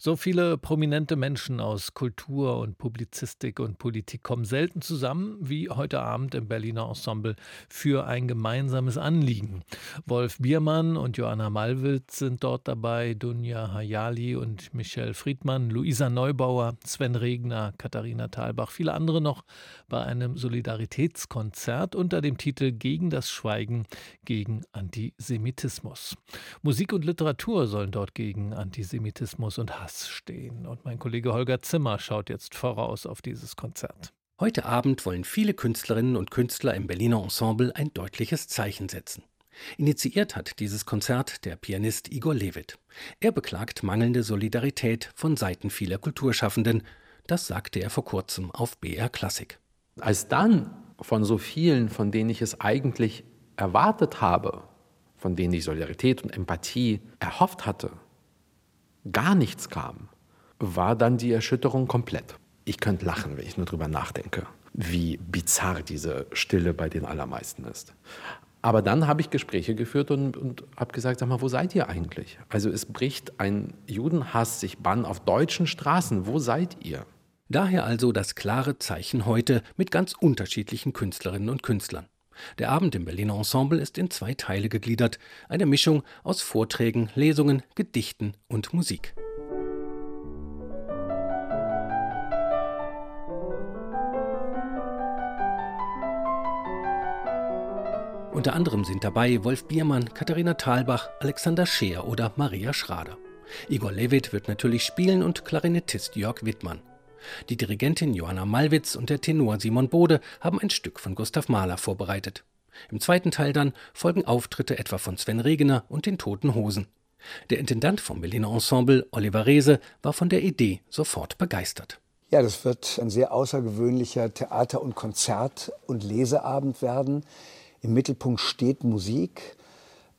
So viele prominente Menschen aus Kultur und Publizistik und Politik kommen selten zusammen wie heute Abend im Berliner Ensemble für ein gemeinsames Anliegen. Wolf Biermann und Joanna Malwitz sind dort dabei, Dunja Hayali und Michelle Friedmann, Luisa Neubauer, Sven Regner, Katharina Thalbach, viele andere noch bei einem Solidaritätskonzert unter dem Titel Gegen das Schweigen gegen Antisemitismus. Musik und Literatur sollen dort gegen Antisemitismus und Hass Glas stehen. Und mein Kollege Holger Zimmer schaut jetzt voraus auf dieses Konzert. Heute Abend wollen viele Künstlerinnen und Künstler im Berliner Ensemble ein deutliches Zeichen setzen. Initiiert hat dieses Konzert der Pianist Igor Levit. Er beklagt mangelnde Solidarität von Seiten vieler Kulturschaffenden. Das sagte er vor kurzem auf BR Klassik. Als dann von so vielen, von denen ich es eigentlich erwartet habe, von denen ich Solidarität und Empathie erhofft hatte, gar nichts kam, war dann die Erschütterung komplett. Ich könnte lachen, wenn ich nur drüber nachdenke, wie bizarr diese Stille bei den allermeisten ist. Aber dann habe ich Gespräche geführt und, und habe gesagt, sag mal, wo seid ihr eigentlich? Also es bricht ein Judenhass sich Bann auf deutschen Straßen. Wo seid ihr? Daher also das klare Zeichen heute mit ganz unterschiedlichen Künstlerinnen und Künstlern. Der Abend im Berliner Ensemble ist in zwei Teile gegliedert, eine Mischung aus Vorträgen, Lesungen, Gedichten und Musik. Unter anderem sind dabei Wolf Biermann, Katharina Thalbach, Alexander Scheer oder Maria Schrader. Igor Levit wird natürlich spielen und Klarinettist Jörg Wittmann. Die Dirigentin Johanna Malwitz und der Tenor Simon Bode haben ein Stück von Gustav Mahler vorbereitet. Im zweiten Teil dann folgen Auftritte etwa von Sven Regener und den Toten Hosen. Der Intendant vom Berliner Ensemble, Oliver Reese, war von der Idee sofort begeistert. Ja, das wird ein sehr außergewöhnlicher Theater- und Konzert- und Leseabend werden. Im Mittelpunkt steht Musik.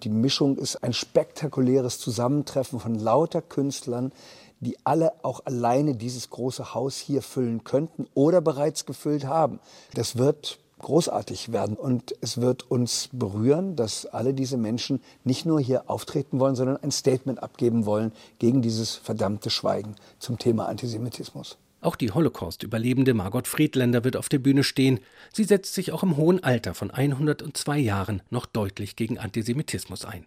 Die Mischung ist ein spektakuläres Zusammentreffen von lauter Künstlern, die alle auch alleine dieses große Haus hier füllen könnten oder bereits gefüllt haben. Das wird großartig werden und es wird uns berühren, dass alle diese Menschen nicht nur hier auftreten wollen, sondern ein Statement abgeben wollen gegen dieses verdammte Schweigen zum Thema Antisemitismus. Auch die Holocaust-Überlebende Margot Friedländer wird auf der Bühne stehen. Sie setzt sich auch im hohen Alter von 102 Jahren noch deutlich gegen Antisemitismus ein.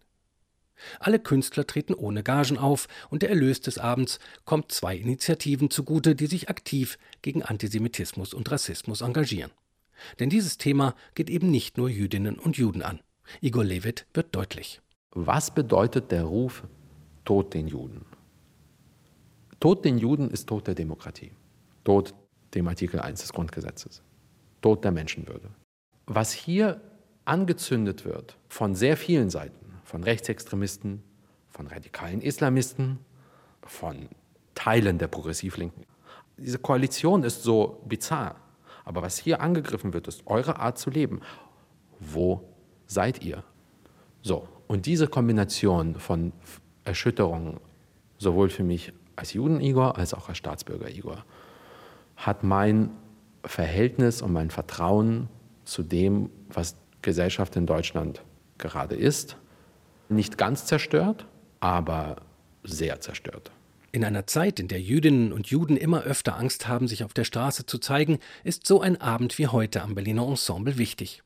Alle Künstler treten ohne Gagen auf und der Erlös des Abends kommt zwei Initiativen zugute, die sich aktiv gegen Antisemitismus und Rassismus engagieren. Denn dieses Thema geht eben nicht nur Jüdinnen und Juden an. Igor Levit wird deutlich. Was bedeutet der Ruf Tod den Juden? Tod den Juden ist Tod der Demokratie. Tod dem Artikel 1 des Grundgesetzes. Tod der Menschenwürde. Was hier angezündet wird von sehr vielen Seiten, von Rechtsextremisten, von radikalen Islamisten, von Teilen der Progressivlinken. Diese Koalition ist so bizarr. Aber was hier angegriffen wird, ist eure Art zu leben. Wo seid ihr? So, und diese Kombination von Erschütterungen, sowohl für mich als Juden-Igor als auch als Staatsbürger-Igor, hat mein Verhältnis und mein Vertrauen zu dem, was Gesellschaft in Deutschland gerade ist, nicht ganz zerstört, aber sehr zerstört. In einer Zeit, in der Jüdinnen und Juden immer öfter Angst haben, sich auf der Straße zu zeigen, ist so ein Abend wie heute am Berliner Ensemble wichtig.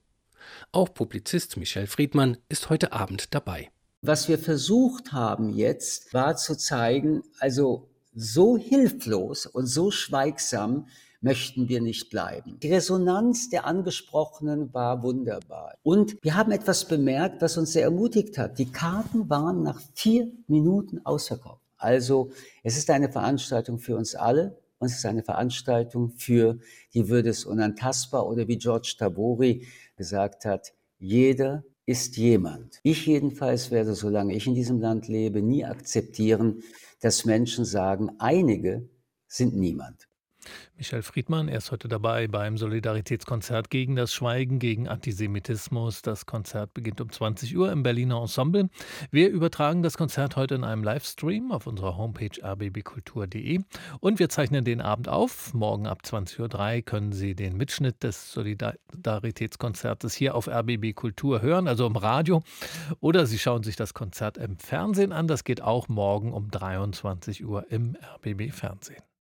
Auch Publizist Michel Friedmann ist heute Abend dabei. Was wir versucht haben jetzt, war zu zeigen, also so hilflos und so schweigsam möchten wir nicht bleiben. Die Resonanz der Angesprochenen war wunderbar. Und wir haben etwas bemerkt, was uns sehr ermutigt hat. Die Karten waren nach vier Minuten ausverkauft. Also es ist eine Veranstaltung für uns alle und es ist eine Veranstaltung für die Würde des Unantastbar oder wie George Tabori gesagt hat, jeder ist jemand. Ich jedenfalls werde, solange ich in diesem Land lebe, nie akzeptieren, dass Menschen sagen, einige sind niemand. Michel Friedmann, er ist heute dabei beim Solidaritätskonzert gegen das Schweigen, gegen Antisemitismus. Das Konzert beginnt um 20 Uhr im Berliner Ensemble. Wir übertragen das Konzert heute in einem Livestream auf unserer Homepage rbbkultur.de und wir zeichnen den Abend auf. Morgen ab 20.03 Uhr können Sie den Mitschnitt des Solidaritätskonzertes hier auf RBB Kultur hören, also im Radio. Oder Sie schauen sich das Konzert im Fernsehen an. Das geht auch morgen um 23 Uhr im RBB Fernsehen.